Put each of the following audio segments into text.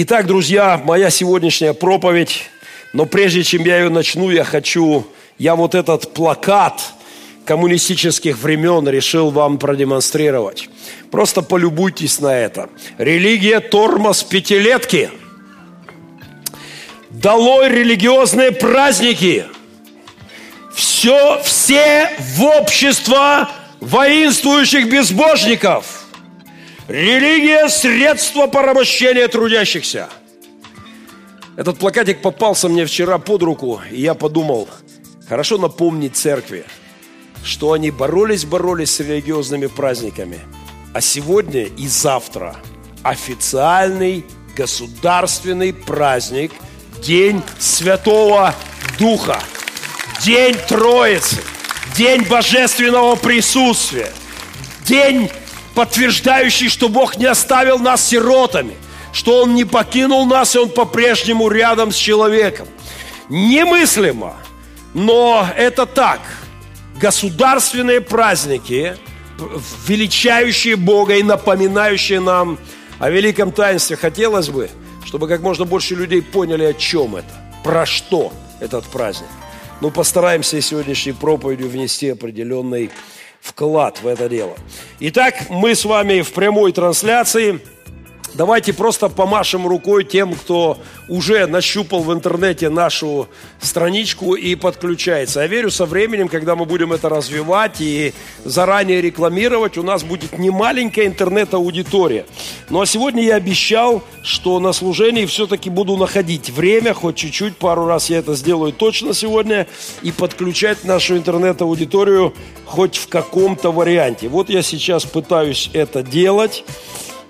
Итак, друзья, моя сегодняшняя проповедь, но прежде чем я ее начну, я хочу, я вот этот плакат коммунистических времен решил вам продемонстрировать. Просто полюбуйтесь на это. Религия тормоз пятилетки. Долой религиозные праздники. Все, все в общество воинствующих безбожников. Религия – средство порабощения трудящихся. Этот плакатик попался мне вчера под руку, и я подумал, хорошо напомнить церкви, что они боролись-боролись с религиозными праздниками, а сегодня и завтра официальный государственный праздник – День Святого Духа, День Троицы – день божественного присутствия, день, подтверждающий, что Бог не оставил нас сиротами, что Он не покинул нас, и Он по-прежнему рядом с человеком. Немыслимо, но это так. Государственные праздники, величающие Бога и напоминающие нам о великом таинстве. Хотелось бы, чтобы как можно больше людей поняли, о чем это, про что этот праздник. Ну, постараемся сегодняшней проповедью внести определенный вклад в это дело. Итак, мы с вами в прямой трансляции – Давайте просто помашем рукой тем, кто уже нащупал в интернете нашу страничку и подключается. Я верю, со временем, когда мы будем это развивать и заранее рекламировать, у нас будет не маленькая интернет-аудитория. Ну а сегодня я обещал, что на служении все-таки буду находить время, хоть чуть-чуть, пару раз я это сделаю точно сегодня, и подключать нашу интернет-аудиторию хоть в каком-то варианте. Вот я сейчас пытаюсь это делать.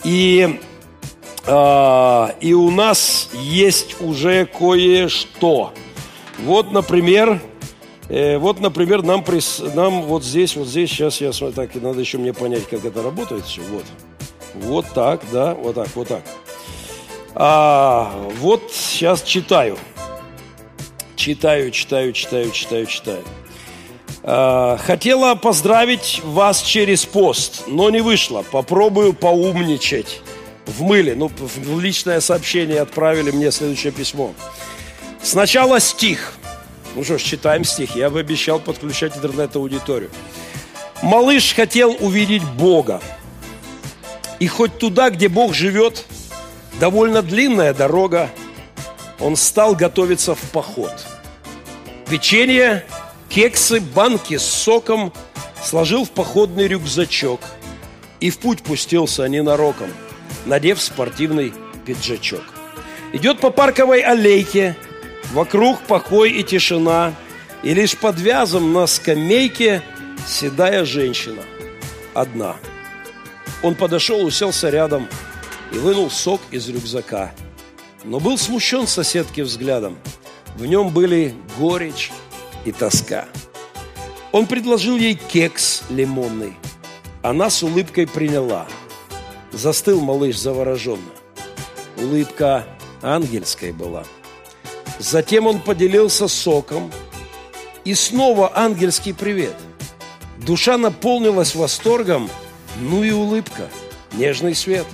И а, и у нас есть уже кое-что. Вот, например, э, вот, например, нам, прис, нам вот здесь, вот здесь, сейчас я смотрю, так, надо еще мне понять, как это работает все. Вот, вот так, да, вот так, вот так. А, вот сейчас читаю. Читаю, читаю, читаю, читаю, читаю. А, хотела поздравить вас через пост, но не вышло. Попробую поумничать в мыле. Ну, в личное сообщение отправили мне следующее письмо. Сначала стих. Ну что ж, читаем стих. Я бы обещал подключать интернет-аудиторию. Малыш хотел увидеть Бога. И хоть туда, где Бог живет, довольно длинная дорога, он стал готовиться в поход. Печенье, кексы, банки с соком сложил в походный рюкзачок и в путь пустился ненароком – надев спортивный пиджачок. Идет по парковой аллейке, вокруг покой и тишина, и лишь под вязом на скамейке седая женщина, одна. Он подошел, уселся рядом и вынул сок из рюкзака. Но был смущен соседки взглядом. В нем были горечь и тоска. Он предложил ей кекс лимонный. Она с улыбкой приняла – Застыл малыш завороженно. Улыбка ангельская была. Затем он поделился соком. И снова ангельский привет. Душа наполнилась восторгом, ну и улыбка, нежный свет.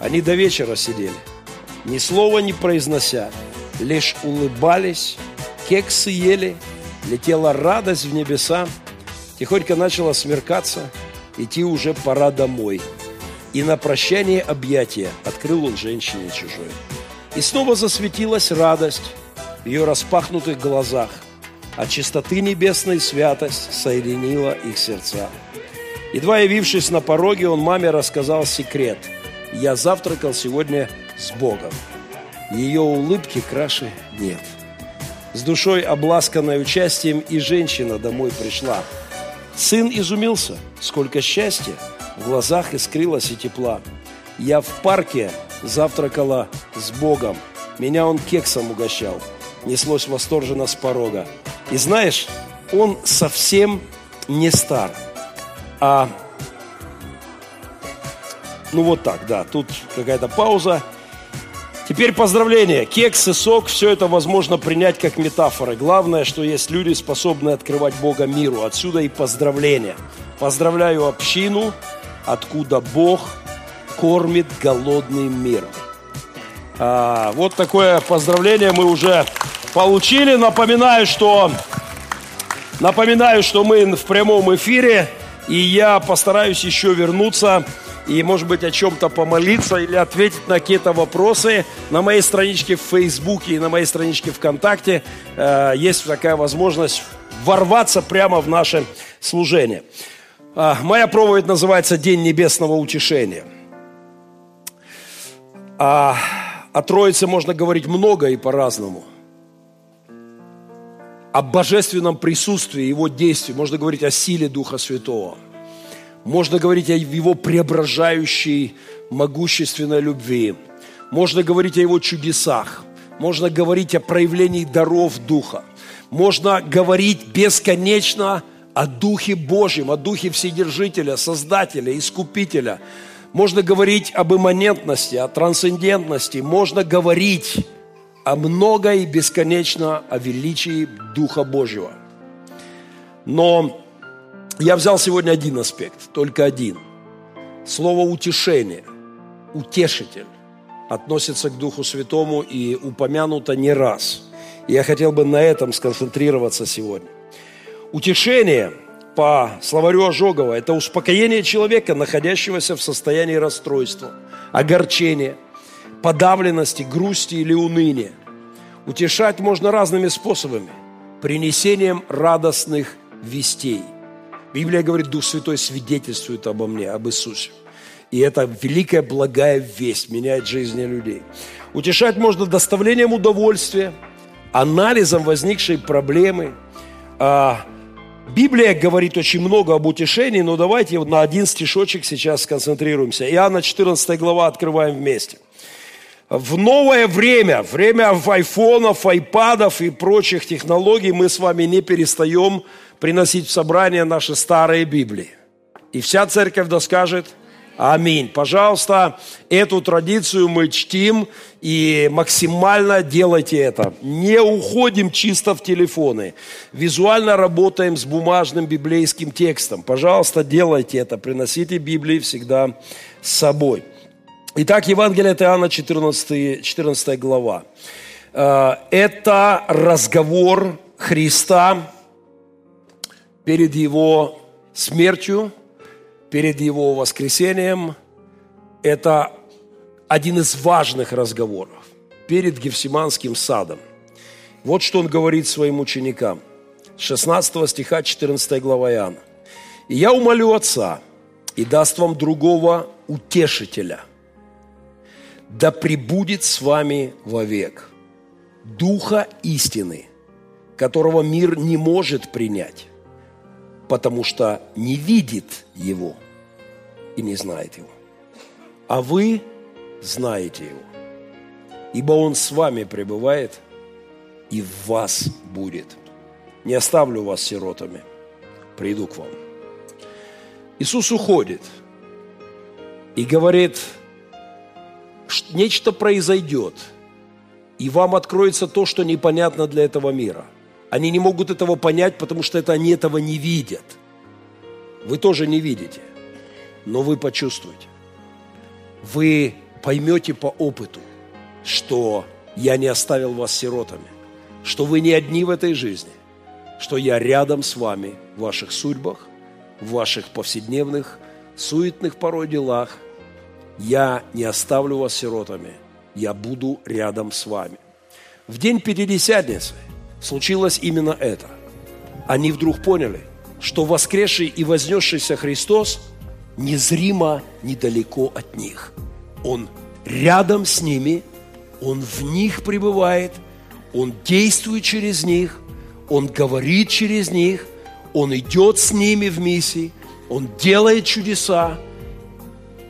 Они до вечера сидели, ни слова не произнося, лишь улыбались, кексы ели, летела радость в небеса. Тихонько начало смеркаться, идти уже пора домой – и на прощание объятия открыл он женщине чужой. И снова засветилась радость в ее распахнутых глазах, а чистоты небесной святость соединила их сердца. Едва явившись на пороге, он маме рассказал секрет. «Я завтракал сегодня с Богом. Ее улыбки краше нет». С душой обласканной участием и женщина домой пришла. Сын изумился, сколько счастья – в глазах искрилось и тепла. Я в парке завтракала с Богом. Меня он кексом угощал. Неслось восторженно с порога. И знаешь, он совсем не стар. А ну вот так, да, тут какая-то пауза. Теперь поздравления. Кекс и сок, все это возможно принять как метафоры. Главное, что есть люди, способные открывать Бога миру. Отсюда и поздравления. Поздравляю общину, откуда Бог кормит голодный мир. А, вот такое поздравление мы уже получили. Напоминаю, что, напоминаю, что мы в прямом эфире, и я постараюсь еще вернуться и, может быть, о чем-то помолиться или ответить на какие-то вопросы. На моей страничке в Фейсбуке и на моей страничке ВКонтакте э, есть такая возможность ворваться прямо в наше служение. Э, моя проповедь называется «День небесного утешения». А, о Троице можно говорить много и по-разному. О божественном присутствии, его действии. Можно говорить о силе Духа Святого – можно говорить о Его преображающей, могущественной любви. Можно говорить о Его чудесах. Можно говорить о проявлении даров Духа. Можно говорить бесконечно о Духе Божьем, о Духе Вседержителя, Создателя, Искупителя. Можно говорить об имманентности, о трансцендентности. Можно говорить о много и бесконечно о величии Духа Божьего. Но я взял сегодня один аспект, только один. Слово утешение, утешитель относится к Духу Святому и упомянуто не раз. я хотел бы на этом сконцентрироваться сегодня. Утешение по словарю Ожогова – это успокоение человека, находящегося в состоянии расстройства, огорчения, подавленности, грусти или уныния. Утешать можно разными способами – принесением радостных вестей – Библия говорит, Дух Святой свидетельствует обо мне, об Иисусе. И это великая благая весть, меняет жизни людей. Утешать можно доставлением удовольствия, анализом возникшей проблемы. Библия говорит очень много об утешении, но давайте вот на один стишочек сейчас сконцентрируемся. Иоанна 14 глава открываем вместе. В новое время, время айфонов, айпадов и прочих технологий мы с вами не перестаем приносить в собрание наши старые Библии. И вся церковь да скажет Аминь. Пожалуйста, эту традицию мы чтим и максимально делайте это. Не уходим чисто в телефоны. Визуально работаем с бумажным библейским текстом. Пожалуйста, делайте это. Приносите Библии всегда с собой. Итак, Евангелие от Иоанна, 14, 14 глава. Э, это разговор Христа перед Его смертью, перед Его воскресением. Это один из важных разговоров перед Гефсиманским садом. Вот что он говорит своим ученикам. 16 стиха 14 глава Иоанна. «И я умолю Отца, и даст вам другого утешителя, да пребудет с вами вовек, Духа истины, которого мир не может принять, потому что не видит Его и не знает Его. А вы знаете Его, ибо Он с вами пребывает и в вас будет. Не оставлю вас сиротами, приду к вам. Иисус уходит и говорит, нечто произойдет, и вам откроется то, что непонятно для этого мира – они не могут этого понять, потому что это они этого не видят. Вы тоже не видите, но вы почувствуете. Вы поймете по опыту, что я не оставил вас сиротами, что вы не одни в этой жизни, что я рядом с вами в ваших судьбах, в ваших повседневных, суетных порой делах. Я не оставлю вас сиротами, я буду рядом с вами. В день Пятидесятницы – случилось именно это. Они вдруг поняли, что воскресший и вознесшийся Христос незримо недалеко от них. Он рядом с ними, Он в них пребывает, Он действует через них, Он говорит через них, Он идет с ними в миссии, Он делает чудеса.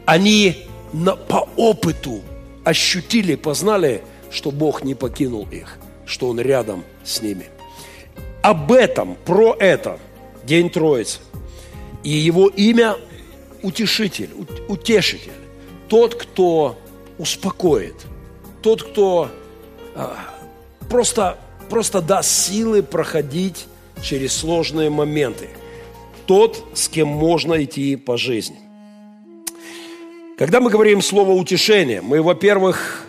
Они на, по опыту ощутили, познали, что Бог не покинул их, что Он рядом с ними. Об этом, про это День Троицы. И его имя утешитель, утешитель. Тот, кто успокоит. Тот, кто а, просто, просто даст силы проходить через сложные моменты. Тот, с кем можно идти по жизни. Когда мы говорим слово утешение, мы, во-первых,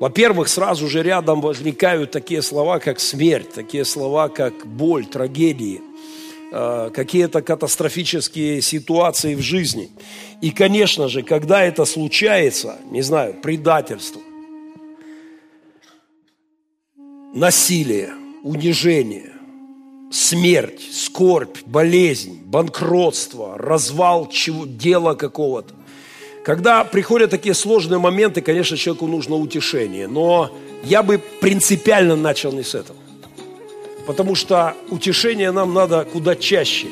Во-первых, сразу же рядом возникают такие слова, как смерть, такие слова, как боль, трагедии, какие-то катастрофические ситуации в жизни. И, конечно же, когда это случается, не знаю, предательство, насилие, унижение, смерть, скорбь, болезнь, банкротство, развал чего, дела какого-то. Когда приходят такие сложные моменты, конечно, человеку нужно утешение. Но я бы принципиально начал не с этого. Потому что утешение нам надо куда чаще,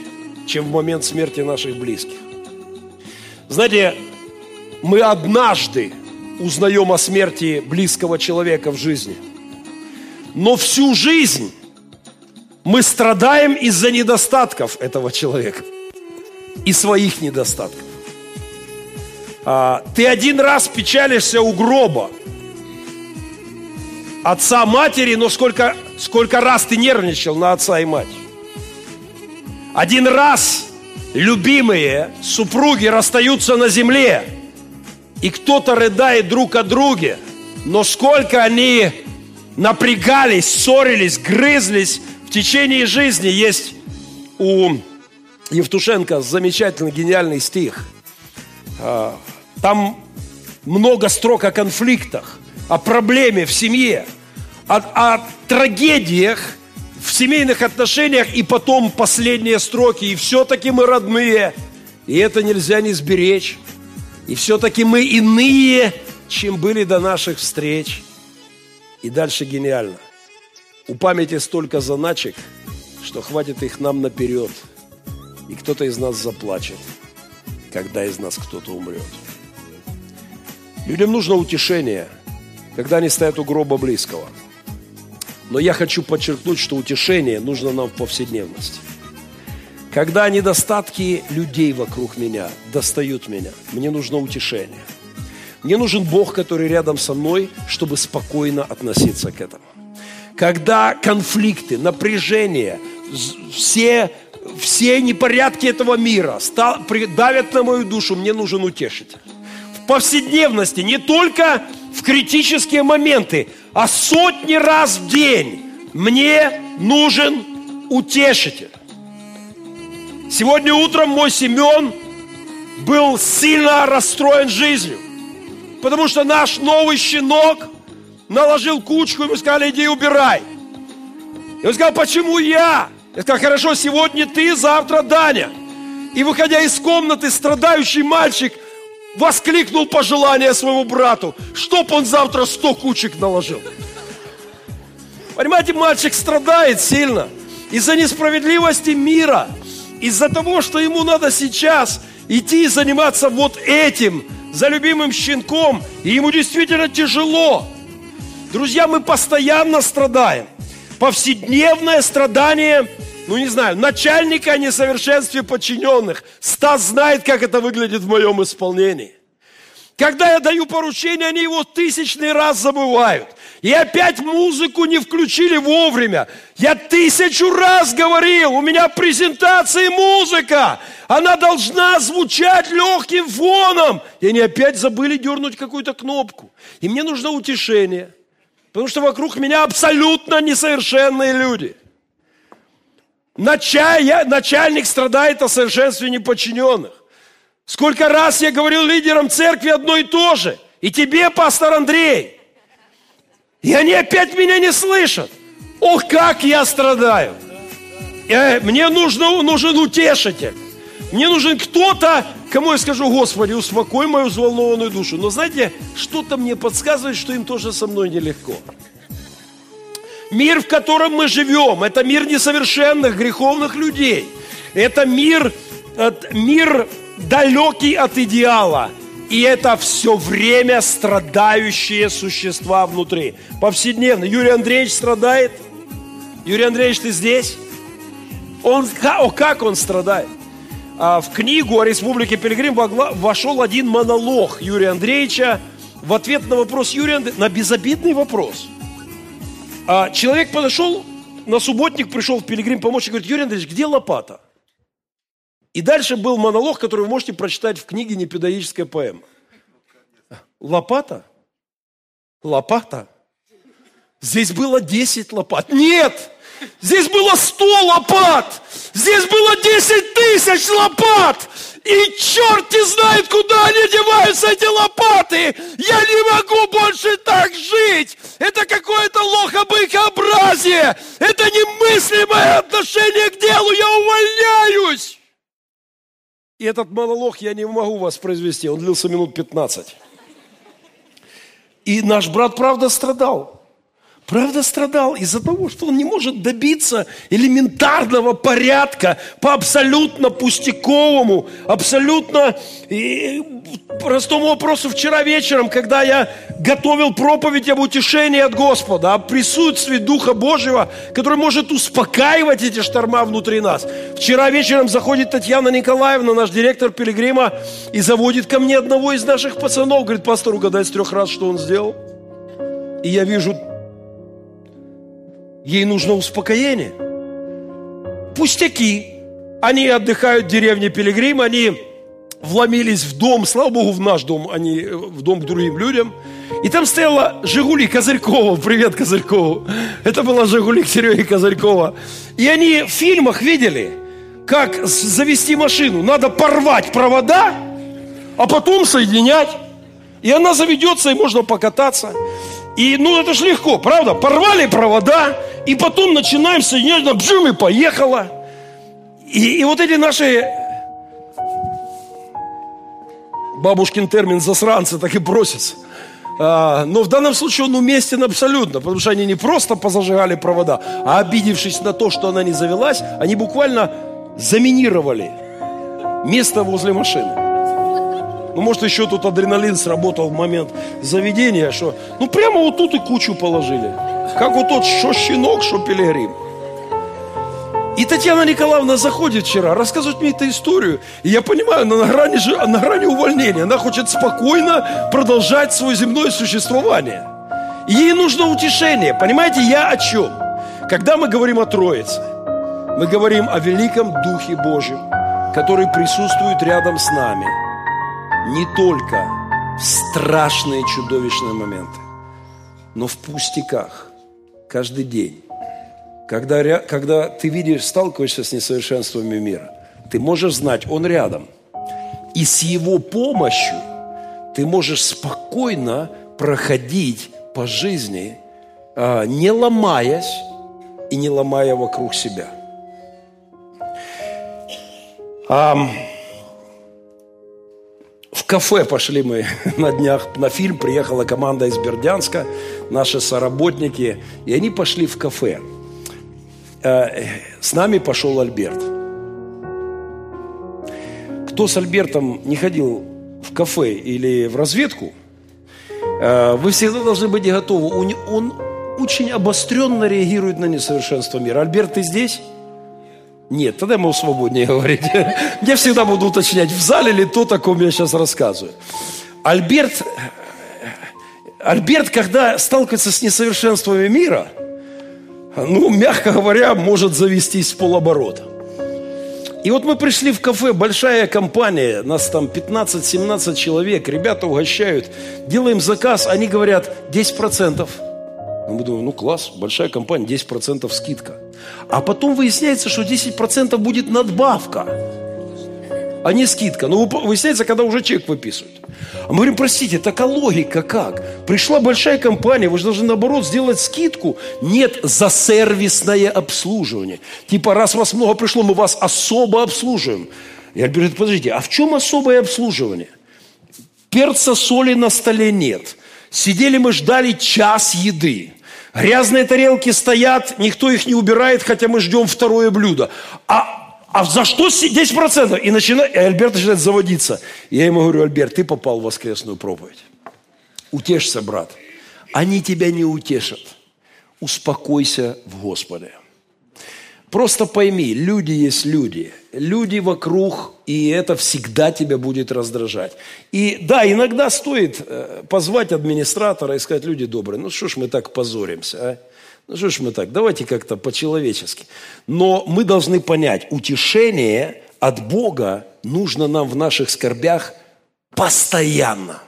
чем в момент смерти наших близких. Знаете, мы однажды узнаем о смерти близкого человека в жизни. Но всю жизнь мы страдаем из-за недостатков этого человека и своих недостатков. А, ты один раз печалишься у гроба отца, матери, но сколько, сколько раз ты нервничал на отца и мать. Один раз любимые супруги расстаются на земле, и кто-то рыдает друг о друге, но сколько они напрягались, ссорились, грызлись в течение жизни. Есть у Евтушенко замечательный, гениальный стих а, – там много строк о конфликтах, о проблеме в семье, о, о трагедиях в семейных отношениях, и потом последние строки. И все-таки мы родные, и это нельзя не сберечь. И все-таки мы иные, чем были до наших встреч. И дальше гениально. У памяти столько заначек, что хватит их нам наперед. И кто-то из нас заплачет, когда из нас кто-то умрет. Людям нужно утешение, когда они стоят у гроба близкого. Но я хочу подчеркнуть, что утешение нужно нам в повседневности. Когда недостатки людей вокруг меня достают меня, мне нужно утешение. Мне нужен Бог, который рядом со мной, чтобы спокойно относиться к этому. Когда конфликты, напряжение, все, все непорядки этого мира давят на мою душу, мне нужен утешитель повседневности, не только в критические моменты, а сотни раз в день мне нужен утешитель. Сегодня утром мой Семен был сильно расстроен жизнью, потому что наш новый щенок наложил кучку, и мы сказали, иди убирай. И он сказал, почему я? Я сказал, хорошо, сегодня ты, завтра Даня. И выходя из комнаты, страдающий мальчик – воскликнул пожелание своему брату, чтоб он завтра сто кучек наложил. Понимаете, мальчик страдает сильно из-за несправедливости мира, из-за того, что ему надо сейчас идти и заниматься вот этим, за любимым щенком, и ему действительно тяжело. Друзья, мы постоянно страдаем. Повседневное страдание – ну не знаю, начальника о несовершенстве подчиненных. Стас знает, как это выглядит в моем исполнении. Когда я даю поручение, они его тысячный раз забывают. И опять музыку не включили вовремя. Я тысячу раз говорил, у меня презентация музыка. Она должна звучать легким фоном. И они опять забыли дернуть какую-то кнопку. И мне нужно утешение. Потому что вокруг меня абсолютно несовершенные люди – Начальник страдает о совершенстве неподчиненных. Сколько раз я говорил лидерам церкви одно и то же. И тебе, пастор Андрей. И они опять меня не слышат. Ох, как я страдаю. Э, мне нужно, нужен утешитель. Мне нужен кто-то, кому я скажу, Господи, успокой мою взволнованную душу. Но знаете, что-то мне подсказывает, что им тоже со мной нелегко. Мир, в котором мы живем, это мир несовершенных, греховных людей. Это мир, мир далекий от идеала. И это все время страдающие существа внутри. Повседневно. Юрий Андреевич страдает. Юрий Андреевич, ты здесь? Он, о, как он страдает? А, в книгу о Республике Пилигрим вошел один монолог Юрия Андреевича в ответ на вопрос Юрия Андреевича, на безобидный вопрос – а человек подошел, на субботник пришел в Пилигрим помочь и говорит, Юрий Андреевич, где лопата? И дальше был монолог, который вы можете прочитать в книге «Непедагогическая поэма». Лопата? Лопата. Здесь было 10 лопат. Нет! Здесь было 100 лопат! Здесь было 10 тысяч лопат! И черт не знает, куда они деваются, эти лопаты! Я не могу больше так жить! Это какое-то лохобыкообразие! Это немыслимое отношение к делу! Я увольняюсь! И этот монолог я не могу воспроизвести, он длился минут 15. И наш брат, правда, страдал. Правда страдал из-за того, что он не может добиться элементарного порядка по абсолютно пустяковому, абсолютно простому вопросу. Вчера вечером, когда я готовил проповедь об утешении от Господа, о присутствии Духа Божьего, который может успокаивать эти шторма внутри нас. Вчера вечером заходит Татьяна Николаевна, наш директор Пилигрима, и заводит ко мне одного из наших пацанов. Говорит, пастор, угадай с трех раз, что он сделал. И я вижу Ей нужно успокоение. Пустяки. Они отдыхают в деревне Пилигрим, они вломились в дом, слава Богу, в наш дом, а не в дом к другим людям. И там стояла «Жигули» Козырькова. Привет, Козырькову. Это была «Жигули» Сереги Козырькова. И они в фильмах видели, как завести машину. Надо порвать провода, а потом соединять. И она заведется, и можно покататься. И, ну, это же легко, правда? Порвали провода, и потом начинаем соединять, на бжим, и поехала. И, и вот эти наши бабушкин термин засранцы так и бросятся. А, но в данном случае он уместен абсолютно, потому что они не просто позажигали провода, а обидевшись на то, что она не завелась, они буквально заминировали место возле машины. Ну, может, еще тут адреналин сработал в момент заведения, что, ну, прямо вот тут и кучу положили. Как вот тот, что щенок, что пилигрим. И Татьяна Николаевна заходит вчера, рассказывает мне эту историю. И я понимаю, она на грани, на грани увольнения. Она хочет спокойно продолжать свое земное существование. Ей нужно утешение. Понимаете, я о чем? Когда мы говорим о Троице, мы говорим о великом Духе Божьем, который присутствует рядом с нами – не только в страшные чудовищные моменты, но в пустяках, каждый день. Когда, когда ты видишь, сталкиваешься с несовершенствами мира, ты можешь знать, он рядом. И с его помощью ты можешь спокойно проходить по жизни, а, не ломаясь и не ломая вокруг себя. В кафе пошли мы на днях на фильм. Приехала команда из Бердянска, наши соработники. И они пошли в кафе. Э, с нами пошел Альберт. Кто с Альбертом не ходил в кафе или в разведку, э, вы всегда должны быть готовы. Он очень обостренно реагирует на несовершенство мира. Альберт, ты здесь? Нет, тогда ему свободнее говорить. Я всегда буду уточнять, в зале ли то, о ком я сейчас рассказываю. Альберт, Альберт, когда сталкивается с несовершенствами мира, ну, мягко говоря, может завестись с полоборота. И вот мы пришли в кафе, большая компания, нас там 15-17 человек, ребята угощают, делаем заказ, они говорят 10%. Мы думаем, ну класс, большая компания, 10% скидка. А потом выясняется, что 10% будет надбавка, а не скидка. Ну, выясняется, когда уже чек выписывают. А мы говорим, простите, такая логика как? Пришла большая компания, вы же должны, наоборот, сделать скидку. Нет, за сервисное обслуживание. Типа, раз вас много пришло, мы вас особо обслуживаем. Я говорю, подождите, а в чем особое обслуживание? Перца, соли на столе нет. Сидели мы, ждали час еды. Грязные тарелки стоят, никто их не убирает, хотя мы ждем второе блюдо. А, а за что 10%? И, начинает, и Альберт начинает заводиться. Я ему говорю, Альберт, ты попал в воскресную проповедь. Утешься, брат. Они тебя не утешат. Успокойся в Господе. Просто пойми, люди есть люди. Люди вокруг, и это всегда тебя будет раздражать. И да, иногда стоит э, позвать администратора и сказать, люди добрые, ну что ж мы так позоримся, а? Ну что ж мы так, давайте как-то по-человечески. Но мы должны понять, утешение от Бога нужно нам в наших скорбях постоянно.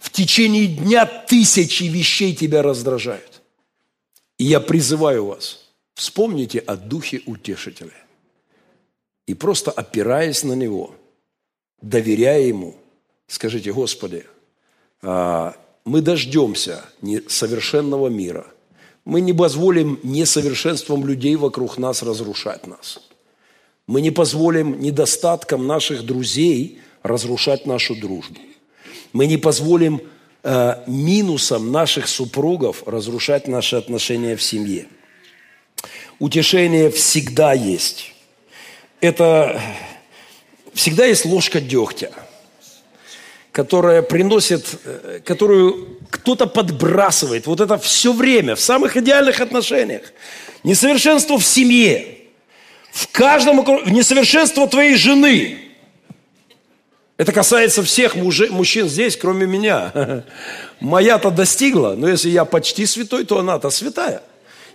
В течение дня тысячи вещей тебя раздражают. И я призываю вас, вспомните о Духе Утешителя. И просто опираясь на Него, доверяя Ему, скажите, Господи, а, мы дождемся совершенного мира. Мы не позволим несовершенством людей вокруг нас разрушать нас. Мы не позволим недостаткам наших друзей разрушать нашу дружбу. Мы не позволим э, минусам наших супругов разрушать наши отношения в семье. Утешение всегда есть. Это всегда есть ложка дегтя – которая приносит, э, которую кто-то подбрасывает. Вот это все время, в самых идеальных отношениях. Несовершенство в семье, в каждом, несовершенство твоей жены. Это касается всех мужи, мужчин здесь, кроме меня. Моя-то достигла, но если я почти святой, то она-то святая.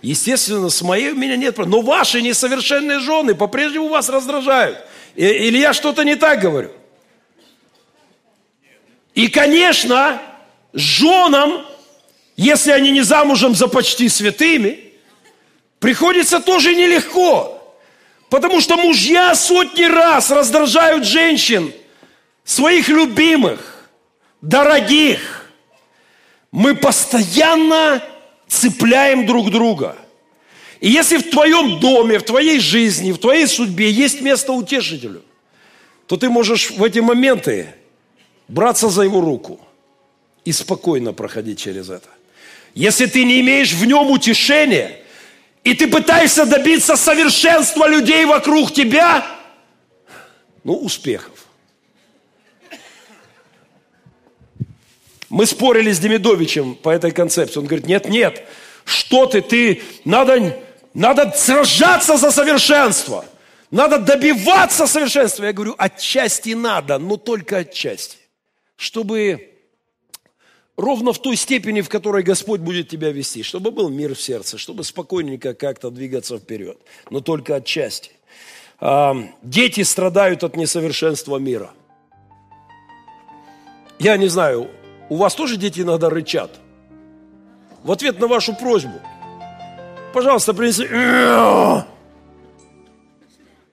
Естественно, с моей у меня нет проблем. Но ваши несовершенные жены по-прежнему вас раздражают. Или я что-то не так говорю? И, конечно, женам, если они не замужем за почти святыми, приходится тоже нелегко. Потому что мужья сотни раз раздражают женщин, своих любимых, дорогих. Мы постоянно цепляем друг друга. И если в твоем доме, в твоей жизни, в твоей судьбе есть место утешителю, то ты можешь в эти моменты браться за его руку и спокойно проходить через это. Если ты не имеешь в нем утешения, и ты пытаешься добиться совершенства людей вокруг тебя, ну, успехов. Мы спорили с Демидовичем по этой концепции. Он говорит, нет, нет, что ты, ты, надо, надо сражаться за совершенство. Надо добиваться совершенства. Я говорю, отчасти надо, но только отчасти чтобы ровно в той степени, в которой Господь будет тебя вести, чтобы был мир в сердце, чтобы спокойненько как-то двигаться вперед, но только отчасти. Дети страдают от несовершенства мира. Я не знаю, у вас тоже дети иногда рычат? В ответ на вашу просьбу. Пожалуйста, принеси.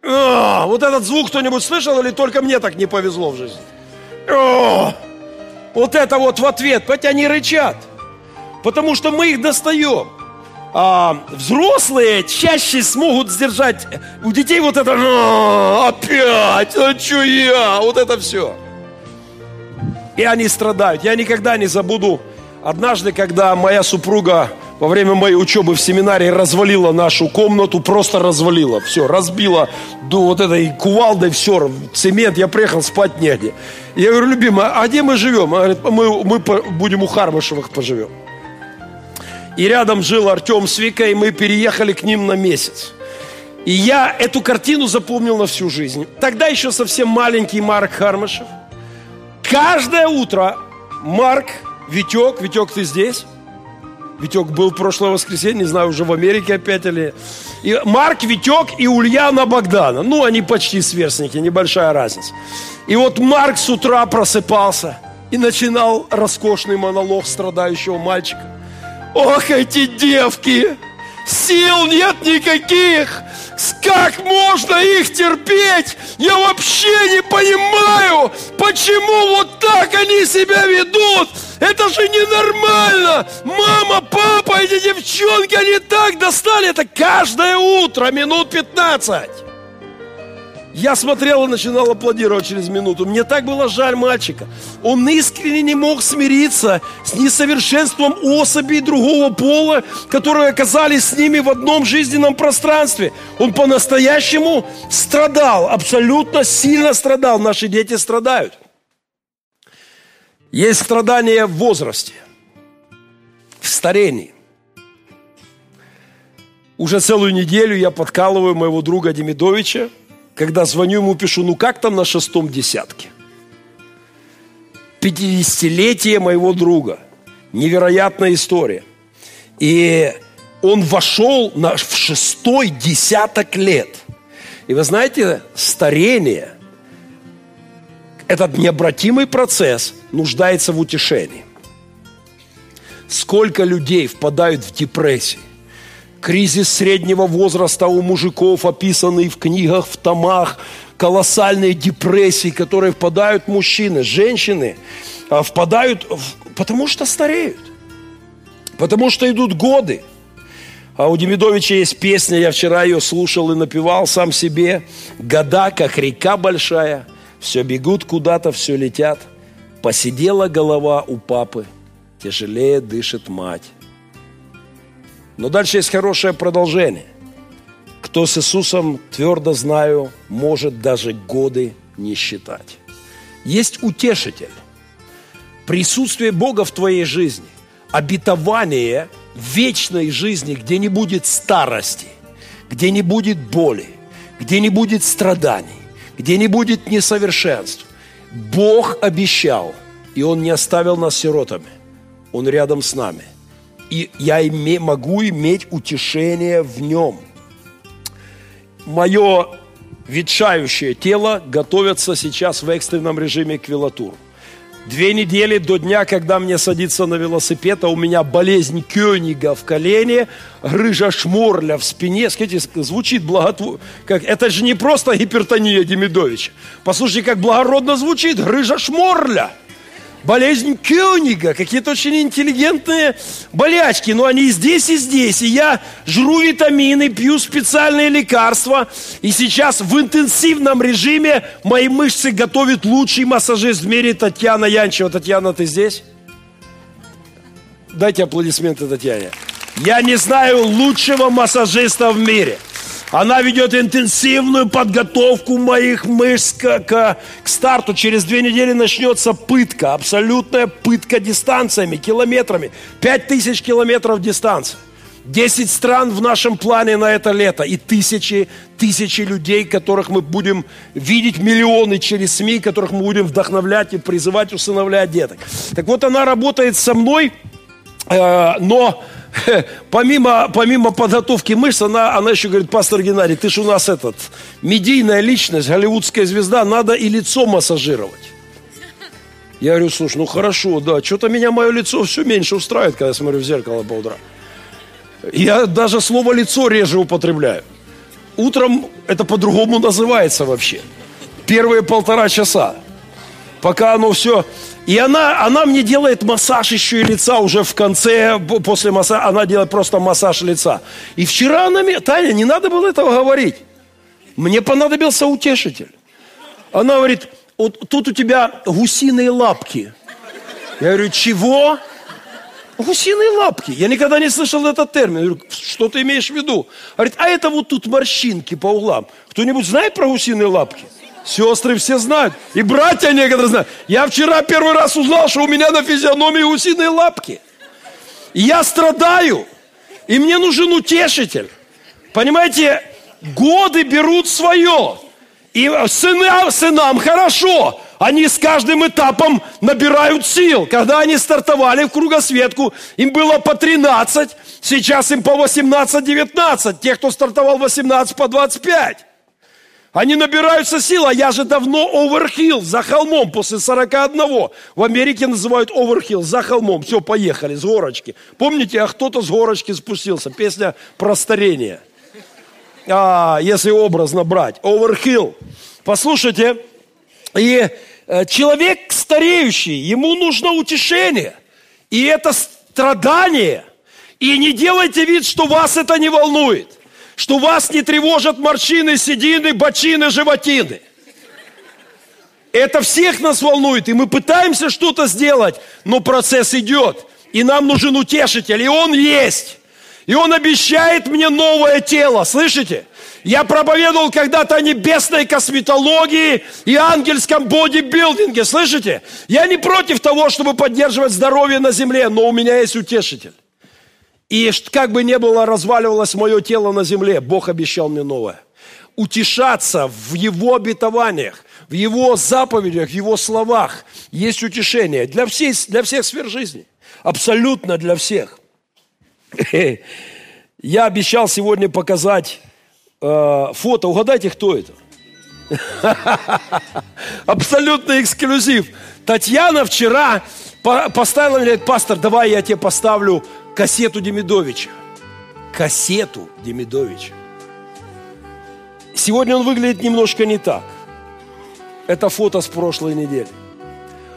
Вот этот звук кто-нибудь слышал или только мне так не повезло в жизни? Вот это вот в ответ, хоть они рычат. Потому что мы их достаем. А взрослые чаще смогут сдержать у детей вот это опять, а что я, вот это все. И они страдают. Я никогда не забуду однажды, когда моя супруга во время моей учебы в семинарии развалила нашу комнату, просто развалила, все, разбила до вот этой кувалдой, все, цемент, я приехал спать негде. Я говорю, любимая, а где мы живем? Она говорит, мы, мы будем у Хармышевых поживем. И рядом жил Артем с Викой, и мы переехали к ним на месяц. И я эту картину запомнил на всю жизнь. Тогда еще совсем маленький Марк Хармышев. Каждое утро Марк, Витек, Витек, ты здесь? Витек был прошлое воскресенье, не знаю, уже в Америке опять или... И Марк, Витек и Ульяна Богдана. Ну, они почти сверстники, небольшая разница. И вот Марк с утра просыпался и начинал роскошный монолог страдающего мальчика. Ох, эти девки! Сил нет никаких! Как можно их терпеть? Я вообще не понимаю, почему вот так они себя ведут. Это же ненормально! Мама, папа, эти девчонки, они так достали. Это каждое утро, минут 15. Я смотрел и начинал аплодировать через минуту. Мне так было жаль мальчика. Он искренне не мог смириться с несовершенством особей другого пола, которые оказались с ними в одном жизненном пространстве. Он по-настоящему страдал, абсолютно сильно страдал. Наши дети страдают. Есть страдания в возрасте, в старении. Уже целую неделю я подкалываю моего друга Демидовича – когда звоню ему, пишу, ну как там на шестом десятке? 50-летие моего друга. Невероятная история. И он вошел на, в шестой десяток лет. И вы знаете, старение, этот необратимый процесс нуждается в утешении. Сколько людей впадают в депрессии. Кризис среднего возраста у мужиков, описанный в книгах, в томах, колоссальные депрессии, которые впадают мужчины, женщины, а, впадают, потому что стареют, потому что идут годы. А у Демидовича есть песня, я вчера ее слушал и напевал сам себе. Года, как река большая, все бегут куда-то, все летят. Посидела голова у папы, тяжелее дышит мать. Но дальше есть хорошее продолжение. Кто с Иисусом, твердо знаю, может даже годы не считать. Есть утешитель. Присутствие Бога в твоей жизни, обетование вечной жизни, где не будет старости, где не будет боли, где не будет страданий, где не будет несовершенств. Бог обещал, и Он не оставил нас сиротами. Он рядом с нами. И я име, могу иметь утешение в Нем. Мое ветшающее тело готовится сейчас в экстренном режиме к велотуру. Две недели до дня, когда мне садиться на велосипед, а у меня болезнь Кёнига в колене, грыжа шморля в спине. Скажите, звучит благотворно. Как... Это же не просто гипертония Демидовича. Послушайте, как благородно звучит. Грыжа шморля болезнь Кёнига, какие-то очень интеллигентные болячки, но они и здесь, и здесь. И я жру витамины, пью специальные лекарства, и сейчас в интенсивном режиме мои мышцы готовит лучший массажист в мире Татьяна Янчева. Татьяна, ты здесь? Дайте аплодисменты Татьяне. Я не знаю лучшего массажиста в мире – она ведет интенсивную подготовку моих мышц к, к, к старту. Через две недели начнется пытка, абсолютная пытка дистанциями, километрами. Пять тысяч километров дистанции. Десять стран в нашем плане на это лето. И тысячи, тысячи людей, которых мы будем видеть, миллионы через СМИ, которых мы будем вдохновлять и призывать усыновлять деток. Так вот, она работает со мной, э, но помимо, помимо подготовки мышц, она, она еще говорит, пастор Геннадий, ты же у нас этот, медийная личность, голливудская звезда, надо и лицо массажировать. Я говорю, слушай, ну хорошо, да, что-то меня мое лицо все меньше устраивает, когда я смотрю в зеркало по утрам. Я даже слово лицо реже употребляю. Утром это по-другому называется вообще. Первые полтора часа. Пока оно все и она, она мне делает массаж еще и лица уже в конце, после массажа, она делает просто массаж лица. И вчера она мне, Таня, не надо было этого говорить. Мне понадобился утешитель. Она говорит, вот тут у тебя гусиные лапки. Я говорю, чего? Гусиные лапки. Я никогда не слышал этот термин. Я говорю, что ты имеешь в виду? Говорит, а это вот тут морщинки по углам. Кто-нибудь знает про гусиные лапки? Сестры все знают. И братья некоторые знают. Я вчера первый раз узнал, что у меня на физиономии гусиные лапки. И я страдаю. И мне нужен утешитель. Понимаете, годы берут свое. И сынам, сынам хорошо. Они с каждым этапом набирают сил. Когда они стартовали в кругосветку, им было по 13, сейчас им по 18-19. Те, кто стартовал 18 по 25. Они набираются сил, а я же давно оверхилл, за холмом, после 41. В Америке называют оверхилл, за холмом. Все, поехали, с горочки. Помните, а кто-то с горочки спустился. Песня про старение. А, если образно брать. Оверхилл. Послушайте, и э, человек стареющий, ему нужно утешение. И это страдание. И не делайте вид, что вас это не волнует что вас не тревожат морщины, седины, бочины, животины. Это всех нас волнует, и мы пытаемся что-то сделать, но процесс идет, и нам нужен утешитель, и он есть. И он обещает мне новое тело, слышите? Я проповедовал когда-то о небесной косметологии и ангельском бодибилдинге, слышите? Я не против того, чтобы поддерживать здоровье на земле, но у меня есть утешитель. И как бы ни было разваливалось мое тело на земле, Бог обещал мне новое. Утешаться в Его обетованиях, в Его заповедях, в Его словах есть утешение для, всей, для всех сфер жизни. Абсолютно для всех. Я обещал сегодня показать э, фото. Угадайте, кто это? Абсолютный эксклюзив. Татьяна вчера Поставил мне, говорит, пастор, давай я тебе поставлю кассету Демидовича. Кассету Демидовича. Сегодня он выглядит немножко не так. Это фото с прошлой недели.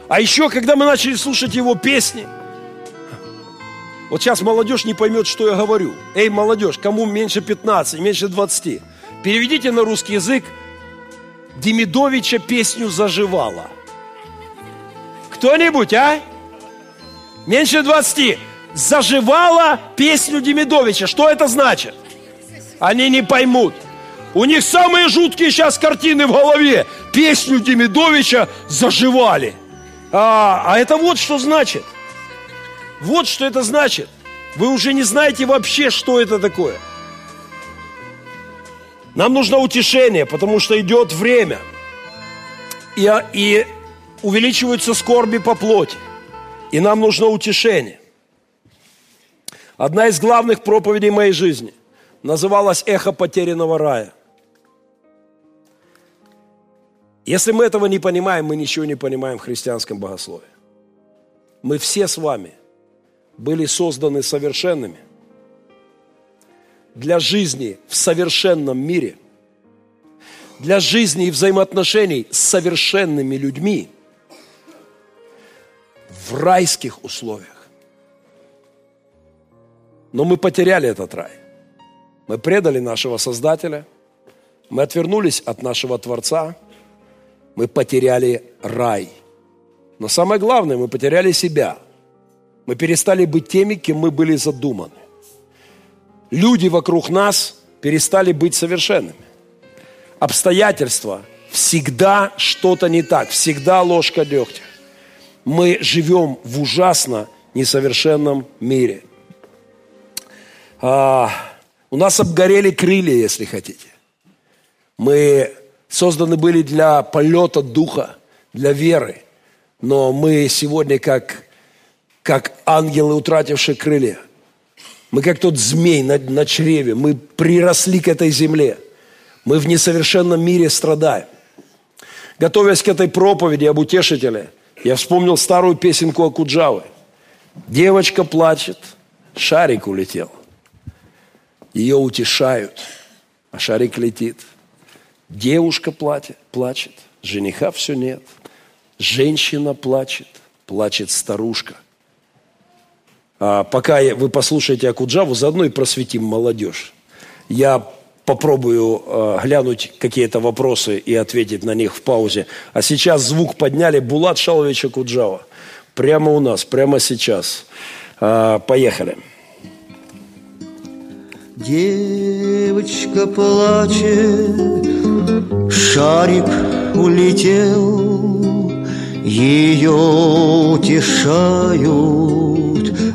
А еще, когда мы начали слушать его песни, вот сейчас молодежь не поймет, что я говорю. Эй, молодежь, кому меньше 15, меньше 20, переведите на русский язык Демидовича песню «Заживала». Кто-нибудь, а? Меньше 20. Заживала песню Демидовича. Что это значит? Они не поймут. У них самые жуткие сейчас картины в голове. Песню Демидовича заживали. А, а это вот что значит. Вот что это значит. Вы уже не знаете вообще, что это такое. Нам нужно утешение, потому что идет время. И, и увеличиваются скорби по плоти. И нам нужно утешение. Одна из главных проповедей моей жизни называлась «Эхо потерянного рая». Если мы этого не понимаем, мы ничего не понимаем в христианском богословии. Мы все с вами были созданы совершенными для жизни в совершенном мире, для жизни и взаимоотношений с совершенными людьми в райских условиях. Но мы потеряли этот рай. Мы предали нашего Создателя, мы отвернулись от нашего Творца – мы потеряли рай. Но самое главное, мы потеряли себя. Мы перестали быть теми, кем мы были задуманы. Люди вокруг нас перестали быть совершенными. Обстоятельства всегда что-то не так, всегда ложка дегтя. Мы живем в ужасно несовершенном мире. А, у нас обгорели крылья, если хотите. Мы созданы были для полета духа, для веры. Но мы сегодня как, как ангелы, утратившие крылья. Мы как тот змей на, на чреве. Мы приросли к этой земле. Мы в несовершенном мире страдаем. Готовясь к этой проповеди об утешителе, я вспомнил старую песенку о Куджавы. Девочка плачет, шарик улетел. Ее утешают, а шарик летит – Девушка платит, плачет, жениха все нет. Женщина плачет, плачет старушка. А пока вы послушаете Акуджаву, заодно и просветим молодежь. Я попробую э, глянуть какие-то вопросы и ответить на них в паузе. А сейчас звук подняли Булат Шалович Акуджава. Прямо у нас, прямо сейчас. Э, поехали. Девочка плачет, Шарик улетел, ее утешают,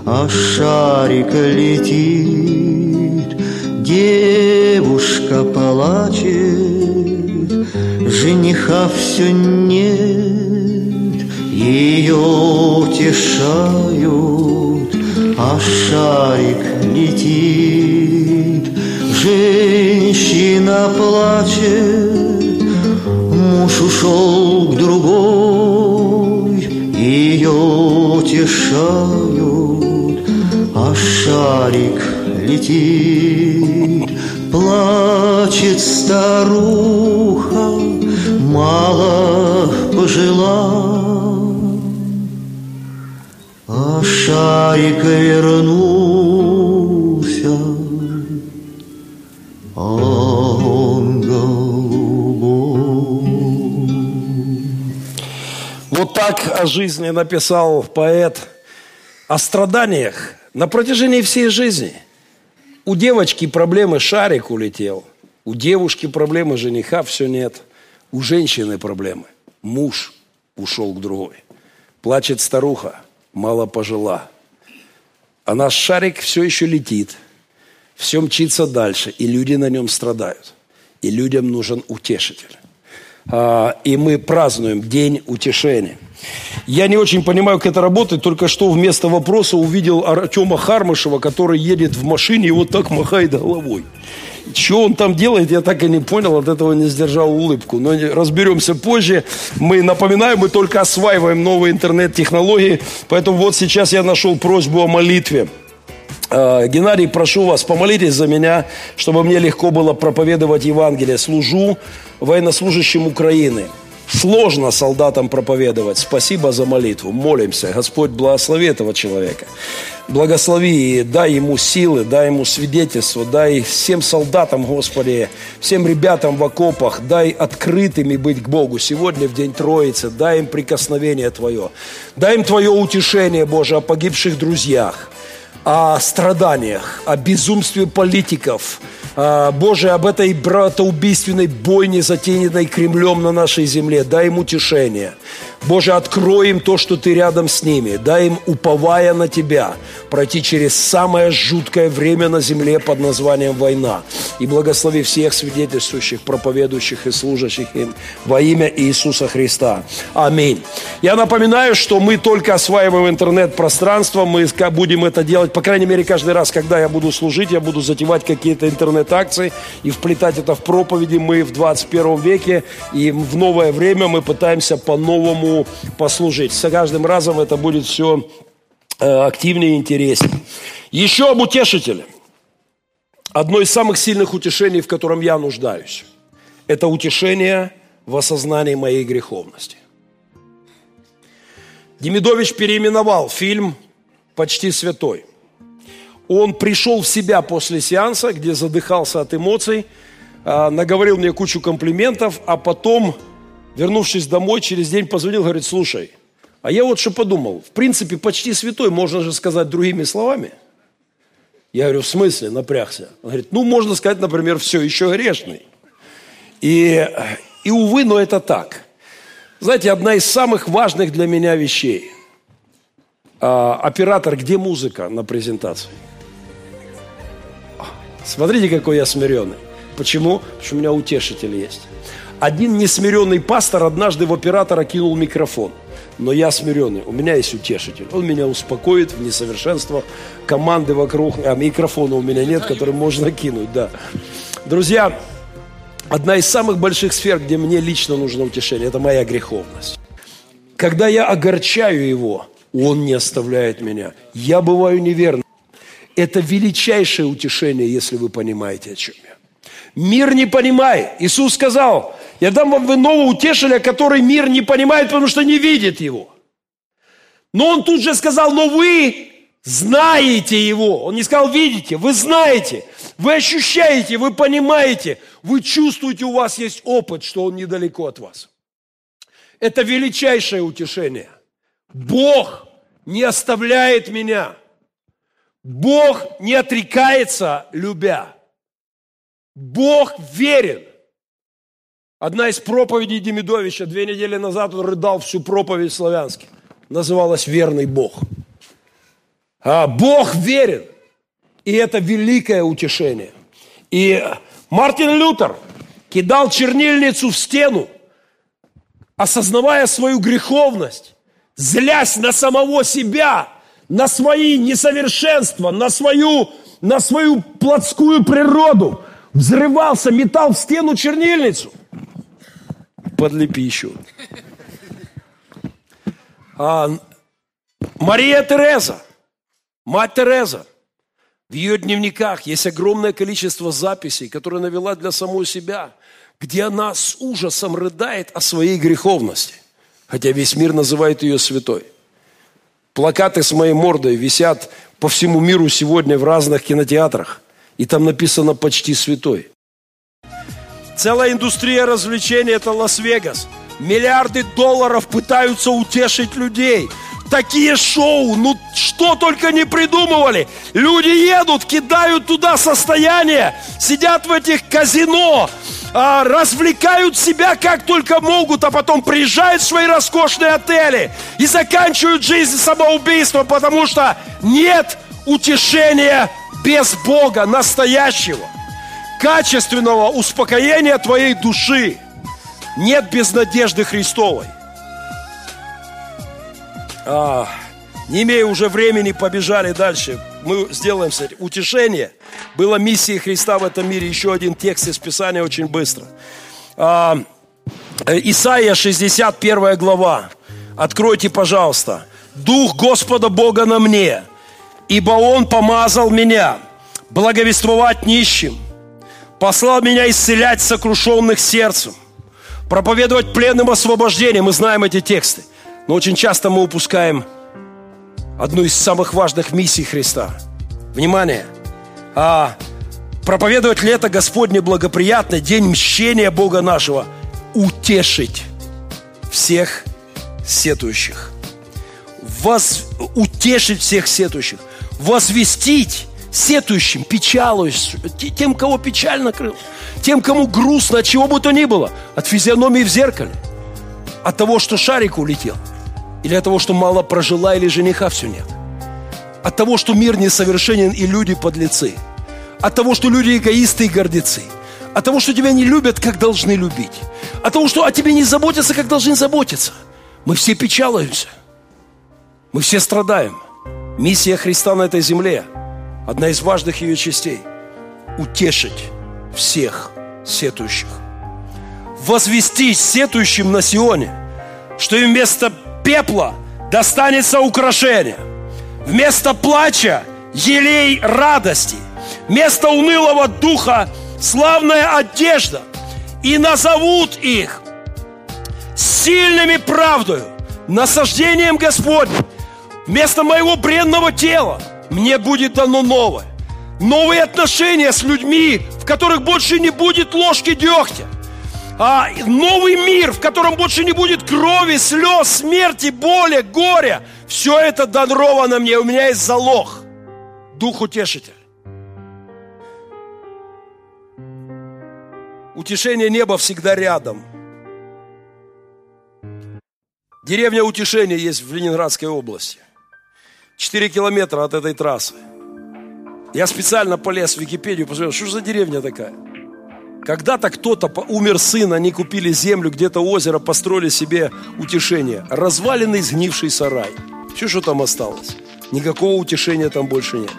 а шарик летит. Девушка плачет, жениха все нет, ее утешают, а шарик летит. Женщина плачет, муж ушел к другой, ее утешают, а шарик летит. Плачет старуха, мало пожила, а шарик вернулся Вот так о жизни написал поэт о страданиях на протяжении всей жизни. У девочки проблемы шарик улетел, у девушки проблемы жениха все нет, у женщины проблемы муж ушел к другой. Плачет старуха, мало пожила. А наш шарик все еще летит – все мчится дальше, и люди на нем страдают. И людям нужен утешитель. А, и мы празднуем День утешения. Я не очень понимаю, как это работает, только что вместо вопроса увидел Артема Хармышева, который едет в машине и вот так махает головой. Что он там делает, я так и не понял, от этого не сдержал улыбку. Но разберемся позже. Мы, напоминаю, мы только осваиваем новые интернет-технологии. Поэтому вот сейчас я нашел просьбу о молитве. А, Геннадий, прошу вас, помолитесь за меня, чтобы мне легко было проповедовать Евангелие. Служу военнослужащим Украины. Сложно солдатам проповедовать. Спасибо за молитву. Молимся. Господь, благослови этого человека. Благослови и дай ему силы, дай ему свидетельство, дай всем солдатам, Господи, всем ребятам в окопах, дай открытыми быть к Богу сегодня в день Троицы, дай им прикосновение Твое, дай им Твое утешение, Боже, о погибших друзьях, о страданиях, о безумстве политиков, Боже, об этой братоубийственной бойне, затеянной Кремлем на нашей земле. Дай им утешение. Боже, открой им то, что Ты рядом с ними. Дай им, уповая на Тебя, пройти через самое жуткое время на земле под названием война. И благослови всех свидетельствующих, проповедующих и служащих им во имя Иисуса Христа. Аминь. Я напоминаю, что мы только осваиваем интернет-пространство. Мы будем это делать, по крайней мере, каждый раз, когда я буду служить, я буду затевать какие-то интернет-акции и вплетать это в проповеди. Мы в 21 веке и в новое время мы пытаемся по-новому послужить. С каждым разом это будет все э, активнее и интереснее. Еще об утешителе. Одно из самых сильных утешений, в котором я нуждаюсь, это утешение в осознании моей греховности. Демидович переименовал фильм «Почти святой». Он пришел в себя после сеанса, где задыхался от эмоций, а, наговорил мне кучу комплиментов, а потом вернувшись домой, через день позвонил, говорит, слушай, а я вот что подумал, в принципе, почти святой, можно же сказать другими словами. Я говорю, в смысле, напрягся? Он говорит, ну, можно сказать, например, все еще грешный. И, и увы, но это так. Знаете, одна из самых важных для меня вещей. А, оператор, где музыка на презентации? Смотрите, какой я смиренный. Почему? Потому что у меня утешитель есть. Один несмиренный пастор однажды в оператора кинул микрофон. Но я смиренный, у меня есть утешитель. Он меня успокоит в несовершенствах. Команды вокруг, а микрофона у меня нет, который можно кинуть, да. Друзья, одна из самых больших сфер, где мне лично нужно утешение, это моя греховность. Когда я огорчаю его, он не оставляет меня. Я бываю неверным. Это величайшее утешение, если вы понимаете, о чем я. Мир не понимает. Иисус сказал, я дам вам иного утешителя, который мир не понимает, потому что не видит его. Но он тут же сказал, но вы знаете его. Он не сказал, видите, вы знаете, вы ощущаете, вы понимаете, вы чувствуете, у вас есть опыт, что он недалеко от вас. Это величайшее утешение. Бог не оставляет меня. Бог не отрекается, любя. Бог верен. Одна из проповедей Демидовича, две недели назад он рыдал всю проповедь славянски. Называлась «Верный Бог». А Бог верен. И это великое утешение. И Мартин Лютер кидал чернильницу в стену, осознавая свою греховность, злясь на самого себя, на свои несовершенства, на свою, на свою плотскую природу, взрывался, метал в стену чернильницу подлепи еще. А, Мария Тереза, мать Тереза, в ее дневниках есть огромное количество записей, которые навела для самой себя, где она с ужасом рыдает о своей греховности, хотя весь мир называет ее святой. Плакаты с моей мордой висят по всему миру сегодня в разных кинотеатрах, и там написано «почти святой». Целая индустрия развлечений – это Лас-Вегас. Миллиарды долларов пытаются утешить людей. Такие шоу, ну что только не придумывали. Люди едут, кидают туда состояние, сидят в этих казино, а, развлекают себя как только могут, а потом приезжают в свои роскошные отели и заканчивают жизнь самоубийством, потому что нет утешения без Бога настоящего качественного успокоения твоей души нет без надежды Христовой. А, не имея уже времени, побежали дальше. мы сделаем этим. Утешение было миссией Христа в этом мире. Еще один текст из Писания очень быстро. А, Исаия 61 глава. Откройте, пожалуйста. Дух Господа Бога на мне, ибо Он помазал меня благовествовать нищим, послал меня исцелять сокрушенных сердцем, проповедовать пленным освобождение. Мы знаем эти тексты. Но очень часто мы упускаем одну из самых важных миссий Христа. Внимание! А проповедовать лето Господне благоприятно, день мщения Бога нашего, утешить всех сетующих. Воз... Утешить всех сетующих. Возвестить сетующим, печалующим, тем, кого печаль накрыл, тем, кому грустно, от чего бы то ни было, от физиономии в зеркале, от того, что шарик улетел, или от того, что мало прожила, или жениха все нет, от того, что мир несовершенен и люди подлецы, от того, что люди эгоисты и гордецы, от того, что тебя не любят, как должны любить, от того, что о тебе не заботятся, как должны заботиться. Мы все печалуемся, мы все страдаем. Миссия Христа на этой земле – одна из важных ее частей – утешить всех сетующих. Возвести сетующим на Сионе, что им вместо пепла достанется украшение, вместо плача – елей радости, вместо унылого духа – славная одежда, и назовут их сильными правдою, насаждением Господним, вместо моего бренного тела – мне будет дано новое. Новые отношения с людьми, в которых больше не будет ложки дегтя. А новый мир, в котором больше не будет крови, слез, смерти, боли, горя. Все это даровано мне, у меня есть залог. Дух утешитель. Утешение неба всегда рядом. Деревня Утешения есть в Ленинградской области. 4 километра от этой трассы. Я специально полез в Википедию, посмотрел, что же за деревня такая. Когда-то кто-то умер сын, они купили землю, где-то озеро, построили себе утешение. Разваленный сгнивший сарай. Все, что там осталось. Никакого утешения там больше нет.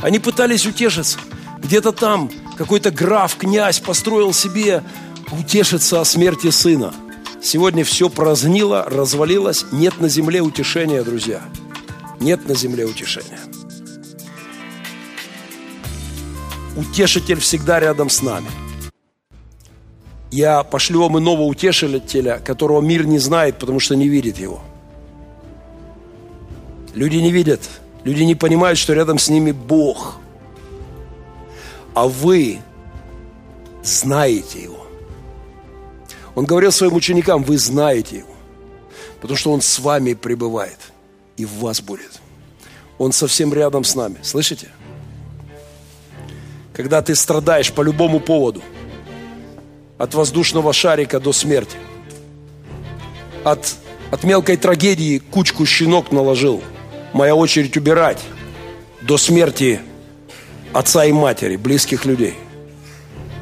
Они пытались утешиться. Где-то там какой-то граф, князь построил себе утешиться о смерти сына. Сегодня все прознило, развалилось. Нет на земле утешения, друзья нет на земле утешения. Утешитель всегда рядом с нами. Я пошлю вам иного утешителя, которого мир не знает, потому что не видит его. Люди не видят, люди не понимают, что рядом с ними Бог. А вы знаете его. Он говорил своим ученикам, вы знаете его, потому что он с вами пребывает – и в вас будет. Он совсем рядом с нами. Слышите? Когда ты страдаешь по любому поводу, от воздушного шарика до смерти, от, от мелкой трагедии кучку щенок наложил, моя очередь убирать, до смерти отца и матери, близких людей.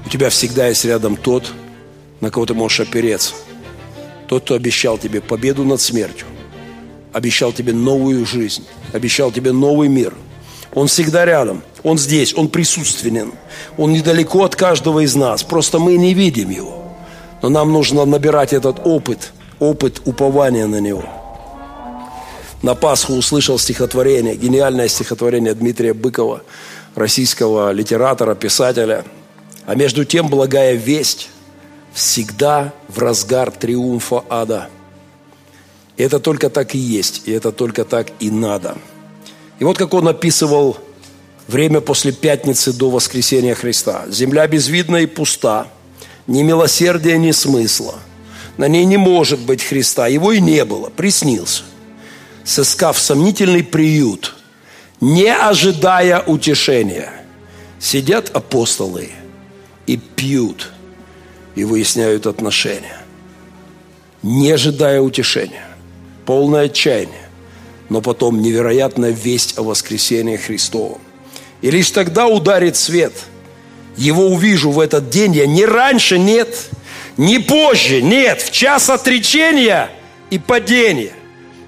У тебя всегда есть рядом тот, на кого ты можешь опереться. Тот, кто обещал тебе победу над смертью обещал тебе новую жизнь, обещал тебе новый мир. Он всегда рядом, Он здесь, Он присутственен. Он недалеко от каждого из нас, просто мы не видим Его. Но нам нужно набирать этот опыт, опыт упования на Него. На Пасху услышал стихотворение, гениальное стихотворение Дмитрия Быкова, российского литератора, писателя. А между тем благая весть всегда в разгар триумфа ада – и это только так и есть, и это только так и надо. И вот как он описывал время после пятницы до воскресения Христа. Земля безвидна и пуста, ни милосердия, ни смысла. На ней не может быть Христа, его и не было, приснился. Сыскав сомнительный приют, не ожидая утешения, сидят апостолы и пьют, и выясняют отношения, не ожидая утешения полное отчаяние, но потом невероятная весть о воскресении Христовом. И лишь тогда ударит свет. Его увижу в этот день я не раньше, нет, не позже, нет, в час отречения и падения.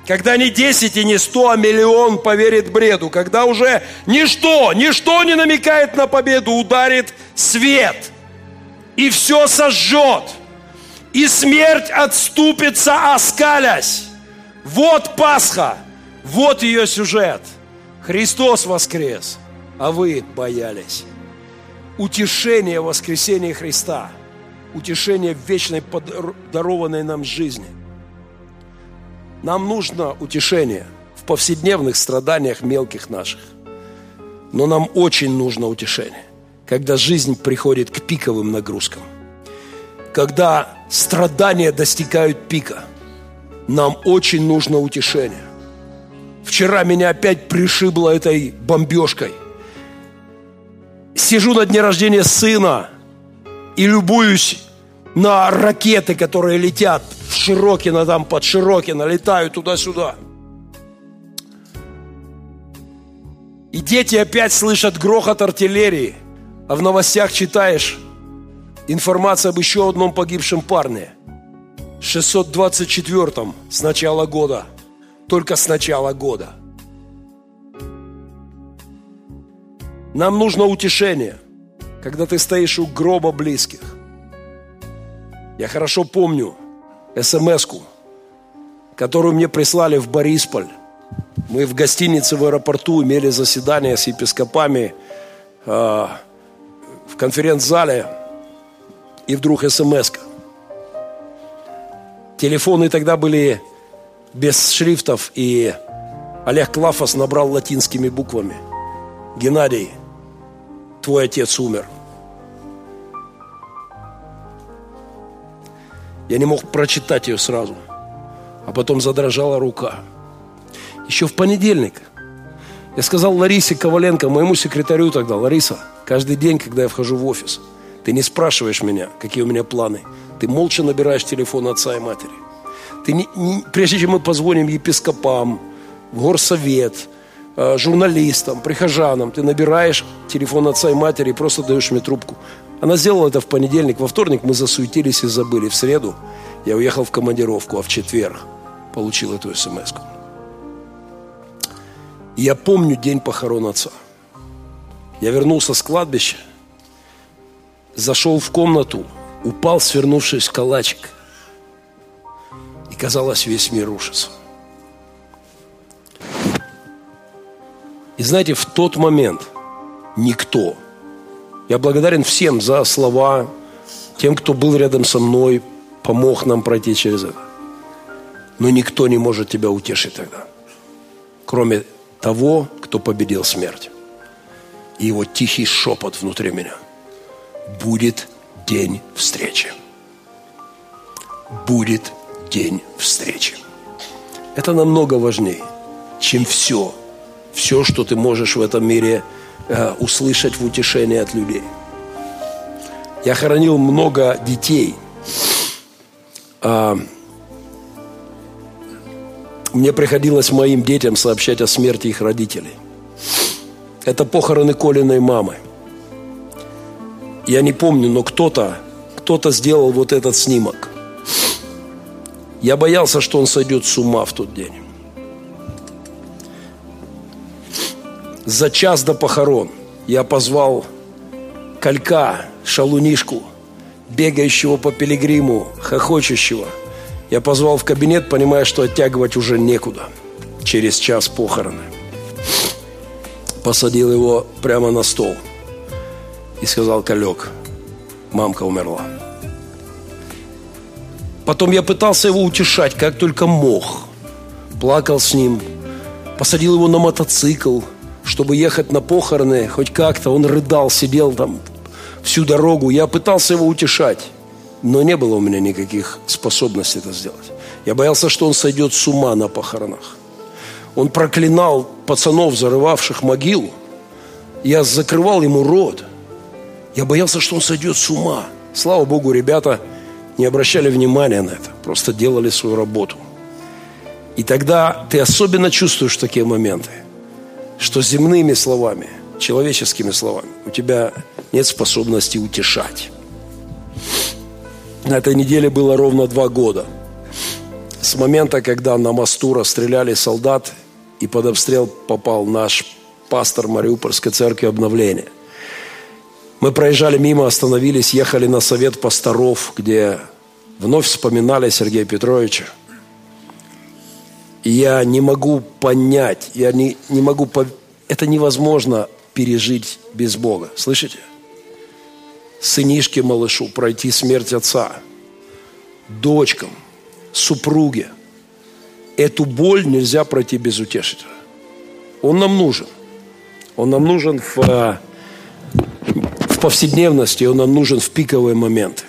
Когда не 10 и не 100, а миллион поверит бреду. Когда уже ничто, ничто не намекает на победу, ударит свет. И все сожжет. И смерть отступится, оскалясь. Вот Пасха. Вот ее сюжет. Христос воскрес, а вы боялись. Утешение воскресения Христа. Утешение вечной подарованной нам жизни – нам нужно утешение в повседневных страданиях мелких наших. Но нам очень нужно утешение, когда жизнь приходит к пиковым нагрузкам. Когда страдания достигают пика, нам очень нужно утешение. Вчера меня опять пришибло этой бомбежкой. Сижу на дне рождения сына и любуюсь на ракеты, которые летят в Широкино, там под Широкино, летают туда-сюда. И дети опять слышат грохот артиллерии, а в новостях читаешь информацию об еще одном погибшем парне. 624-м с начала года. Только с начала года. Нам нужно утешение, когда ты стоишь у гроба близких. Я хорошо помню смс которую мне прислали в Борисполь. Мы в гостинице в аэропорту имели заседание с епископами э, в конференц-зале, и вдруг смс -ка. Телефоны тогда были без шрифтов, и Олег Клафос набрал латинскими буквами. Геннадий, твой отец умер. Я не мог прочитать ее сразу. А потом задрожала рука. Еще в понедельник я сказал Ларисе Коваленко, моему секретарю тогда, Лариса, каждый день, когда я вхожу в офис, ты не спрашиваешь меня, какие у меня планы. Ты молча набираешь телефон отца и матери. Ты не, не, прежде чем мы позвоним епископам, в горсовет, э, журналистам, прихожанам, ты набираешь телефон отца и матери и просто даешь мне трубку. Она сделала это в понедельник. Во вторник мы засуетились и забыли. В среду я уехал в командировку, а в четверг получил эту смс -ку. Я помню день похорон отца. Я вернулся с кладбища, зашел в комнату, упал, свернувшись в калачик. И казалось, весь мир рушится. И знаете, в тот момент никто – я благодарен всем за слова, тем, кто был рядом со мной, помог нам пройти через это. Но никто не может тебя утешить тогда, кроме того, кто победил смерть. И его тихий шепот внутри меня. Будет день встречи. Будет день встречи. Это намного важнее, чем все, все, что ты можешь в этом мире Э, услышать в утешении от людей. Я хоронил много детей. А, мне приходилось моим детям сообщать о смерти их родителей. Это похороны Колиной мамы. Я не помню, но кто-то, кто-то сделал вот этот снимок. Я боялся, что он сойдет с ума в тот день. за час до похорон я позвал калька, шалунишку, бегающего по пилигриму, хохочущего. Я позвал в кабинет, понимая, что оттягивать уже некуда. Через час похороны. Посадил его прямо на стол и сказал, Калек, мамка умерла. Потом я пытался его утешать, как только мог. Плакал с ним, посадил его на мотоцикл – чтобы ехать на похороны, хоть как-то. Он рыдал, сидел там всю дорогу. Я пытался его утешать, но не было у меня никаких способностей это сделать. Я боялся, что он сойдет с ума на похоронах. Он проклинал пацанов, зарывавших могилу. Я закрывал ему рот. Я боялся, что он сойдет с ума. Слава Богу, ребята не обращали внимания на это, просто делали свою работу. И тогда ты особенно чувствуешь такие моменты – что земными словами, человеческими словами у тебя нет способности утешать. На этой неделе было ровно два года с момента, когда на мосту расстреляли солдат и под обстрел попал наш пастор Мариупольской церкви обновления. Мы проезжали мимо, остановились, ехали на совет пасторов, где вновь вспоминали Сергея Петровича. И я не могу понять, я не, не могу, это невозможно пережить без Бога. Слышите? Сынишке малышу пройти смерть отца, дочкам, супруге. Эту боль нельзя пройти без утешителя. Он нам нужен. Он нам нужен в, в повседневности, он нам нужен в пиковые моменты.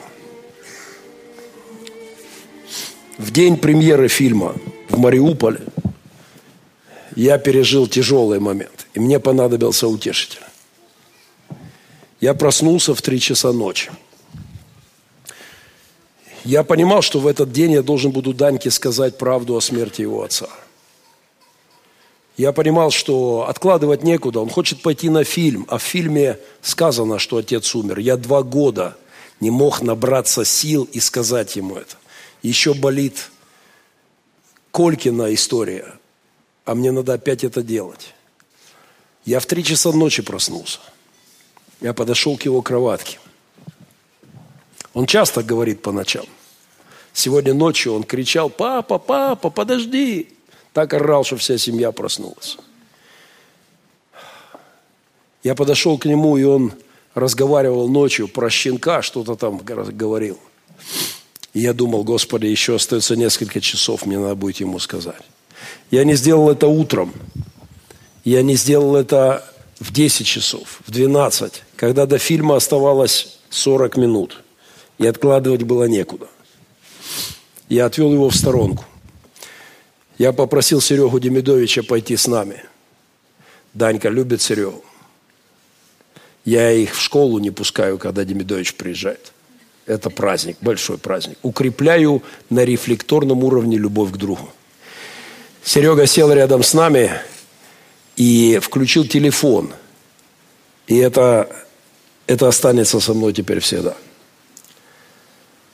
В день премьеры фильма в Мариуполе я пережил тяжелый момент, и мне понадобился утешитель. Я проснулся в три часа ночи. Я понимал, что в этот день я должен буду Даньке сказать правду о смерти его отца – я понимал, что откладывать некуда. Он хочет пойти на фильм, а в фильме сказано, что отец умер. Я два года не мог набраться сил и сказать ему это. Еще болит Колькина история, а мне надо опять это делать. Я в три часа ночи проснулся. Я подошел к его кроватке. Он часто говорит по ночам. Сегодня ночью он кричал, папа, папа, подожди. Так орал, что вся семья проснулась. Я подошел к нему, и он разговаривал ночью про щенка, что-то там говорил. И я думал, Господи, еще остается несколько часов, мне надо будет ему сказать. Я не сделал это утром. Я не сделал это в 10 часов, в 12, когда до фильма оставалось 40 минут. И откладывать было некуда. Я отвел его в сторонку – я попросил Серегу Демидовича пойти с нами. Данька любит Серегу. Я их в школу не пускаю, когда Демидович приезжает. Это праздник, большой праздник. Укрепляю на рефлекторном уровне любовь к другу. Серега сел рядом с нами и включил телефон. И это, это останется со мной теперь всегда.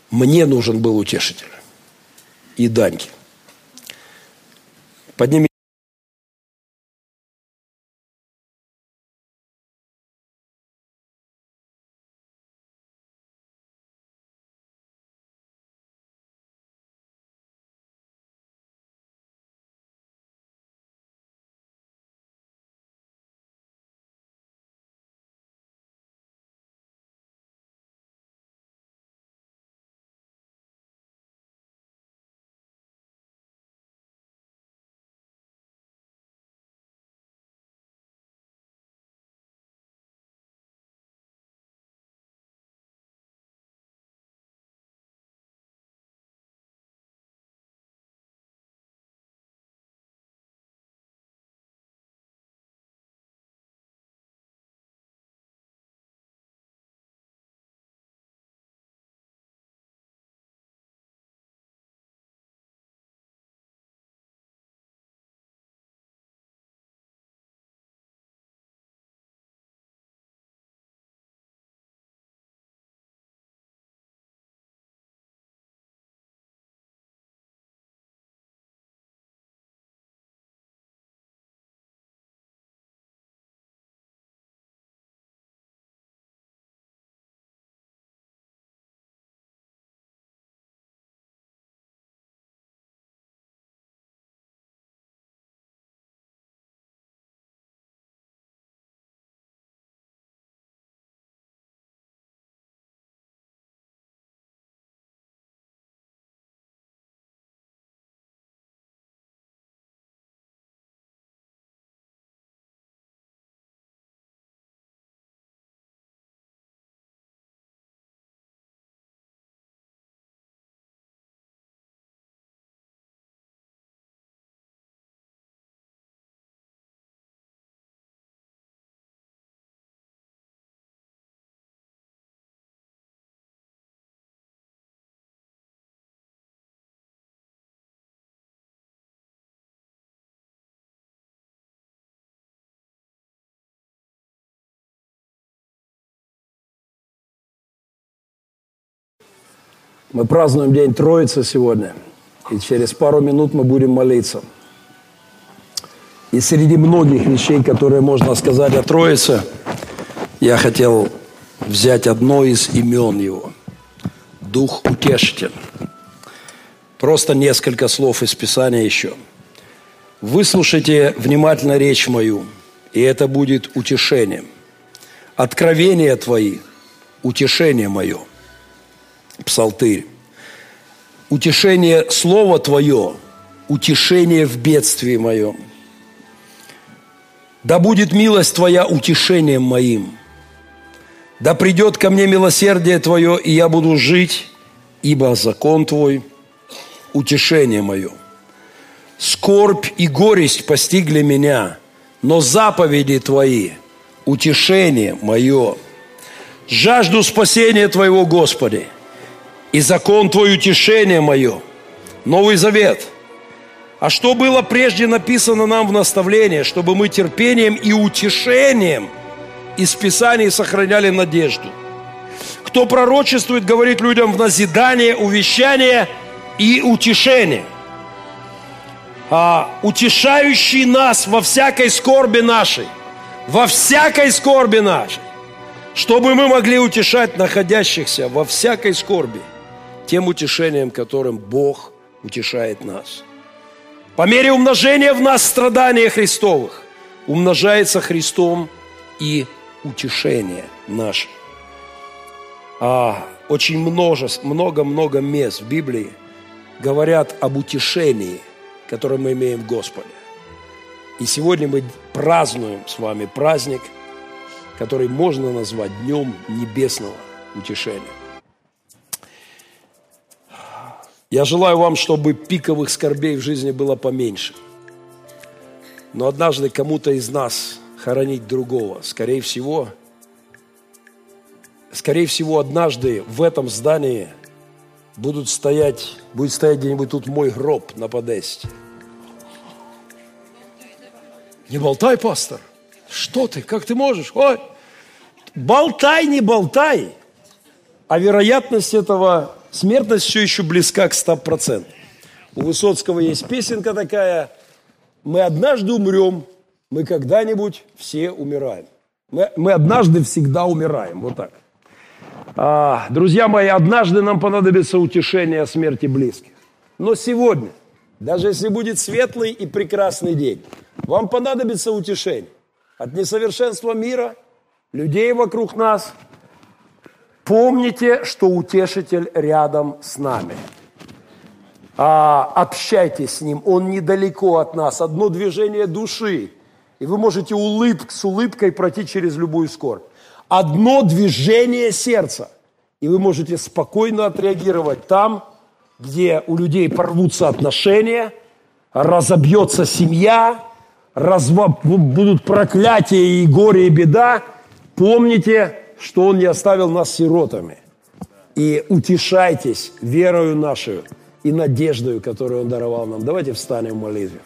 Мне нужен был утешитель. И Даньке. Подними Мы празднуем День Троицы сегодня. И через пару минут мы будем молиться. И среди многих вещей, которые можно сказать о Троице, я хотел взять одно из имен его. Дух утешитель. Просто несколько слов из Писания еще. Выслушайте внимательно речь мою, и это будет утешением. Откровения твои – утешение мое. Псалтырь. Утешение Слова Твое – утешение в бедствии моем. Да будет милость Твоя утешением моим. Да придет ко мне милосердие Твое, и я буду жить, ибо закон Твой – утешение мое. Скорбь и горесть постигли меня, но заповеди Твои – утешение мое. Жажду спасения Твоего, Господи – и закон Твой утешение мое. Новый Завет. А что было прежде написано нам в наставлении, чтобы мы терпением и утешением из Писаний сохраняли надежду. Кто пророчествует, говорит людям в назидание, увещание и утешение. А утешающий нас во всякой скорби нашей, во всякой скорби нашей, чтобы мы могли утешать находящихся во всякой скорби – тем утешением, которым Бог утешает нас. По мере умножения в нас страдания Христовых умножается Христом и утешение наше. А очень много-много мест в Библии говорят об утешении, которое мы имеем в Господе. И сегодня мы празднуем с вами праздник, который можно назвать Днем Небесного Утешения. Я желаю вам, чтобы пиковых скорбей в жизни было поменьше. Но однажды кому-то из нас хоронить другого, скорее всего, скорее всего, однажды в этом здании будут стоять, будет стоять где-нибудь тут мой гроб на подесте. Не болтай, пастор. Что ты? Как ты можешь? Ой, болтай, не болтай. А вероятность этого смертность все еще близка к 100%. У Высоцкого есть песенка такая «Мы однажды умрем, мы когда-нибудь все умираем». Мы, мы однажды всегда умираем, вот так. А, друзья мои, однажды нам понадобится утешение о смерти близких. Но сегодня, даже если будет светлый и прекрасный день, вам понадобится утешение от несовершенства мира, людей вокруг нас – Помните, что утешитель рядом с нами. А, общайтесь с ним, он недалеко от нас. Одно движение души, и вы можете улыб, с улыбкой пройти через любую скорбь. Одно движение сердца, и вы можете спокойно отреагировать там, где у людей порвутся отношения, разобьется семья, разва... будут проклятия и горе и беда. Помните, что Он не оставил нас сиротами. И утешайтесь верою нашу и надеждою, которую Он даровал нам. Давайте встанем в молитве.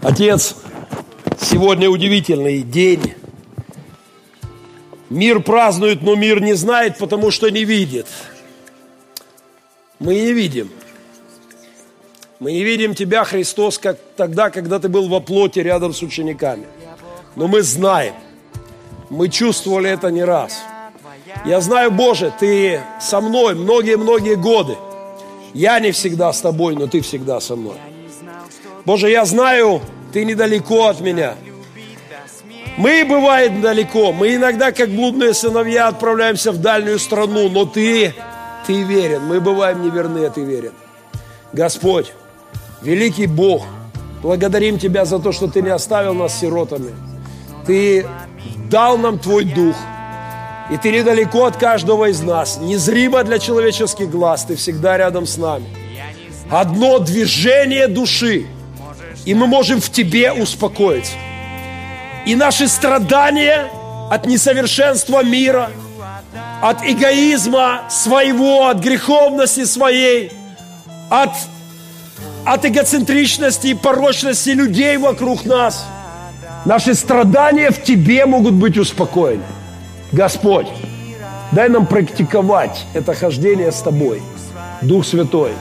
Отец, сегодня удивительный день. Мир празднует, но мир не знает, потому что не видит. Мы не видим. Мы не видим Тебя, Христос, как тогда, когда Ты был во плоти рядом с учениками. Но мы знаем – мы чувствовали это не раз. Я знаю, Боже, Ты со мной многие-многие годы. Я не всегда с Тобой, но Ты всегда со мной. Боже, я знаю, Ты недалеко от меня. Мы, бывает, далеко. Мы иногда, как блудные сыновья, отправляемся в дальнюю страну, но Ты, Ты верен. Мы бываем неверны, а Ты верен. Господь, великий Бог, благодарим Тебя за то, что Ты не оставил нас сиротами. Ты дал нам Твой Дух. И Ты недалеко от каждого из нас, незримо для человеческих глаз, Ты всегда рядом с нами. Одно движение души, и мы можем в Тебе успокоиться. И наши страдания от несовершенства мира, от эгоизма своего, от греховности своей, от, от эгоцентричности и порочности людей вокруг нас – Наши страдания в Тебе могут быть успокоены. Господь, дай нам практиковать это хождение с Тобой. Дух Святой,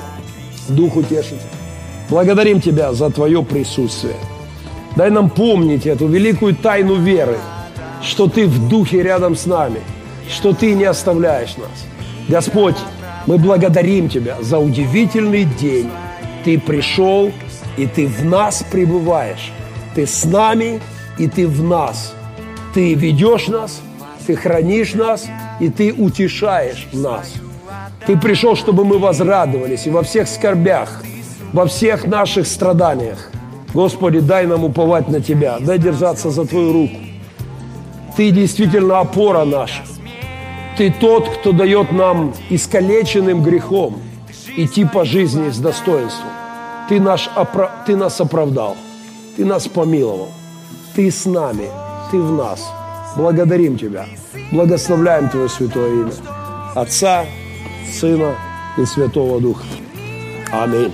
Дух Утешитель. Благодарим Тебя за Твое присутствие. Дай нам помнить эту великую тайну веры, что Ты в Духе рядом с нами, что Ты не оставляешь нас. Господь, мы благодарим Тебя за удивительный день. Ты пришел, и Ты в нас пребываешь. Ты с нами, и Ты в нас. Ты ведешь нас, Ты хранишь нас, и Ты утешаешь нас. Ты пришел, чтобы мы возрадовались и во всех скорбях, во всех наших страданиях. Господи, дай нам уповать на Тебя, дай держаться за Твою руку. Ты действительно опора наша. Ты тот, кто дает нам искалеченным грехом идти по жизни с достоинством. Ты, наш, ты нас оправдал, Ты нас помиловал, Ты с нами, Ты в нас. Благодарим Тебя, благословляем Твое святое имя. Отца, Сына и Святого Духа. Аминь.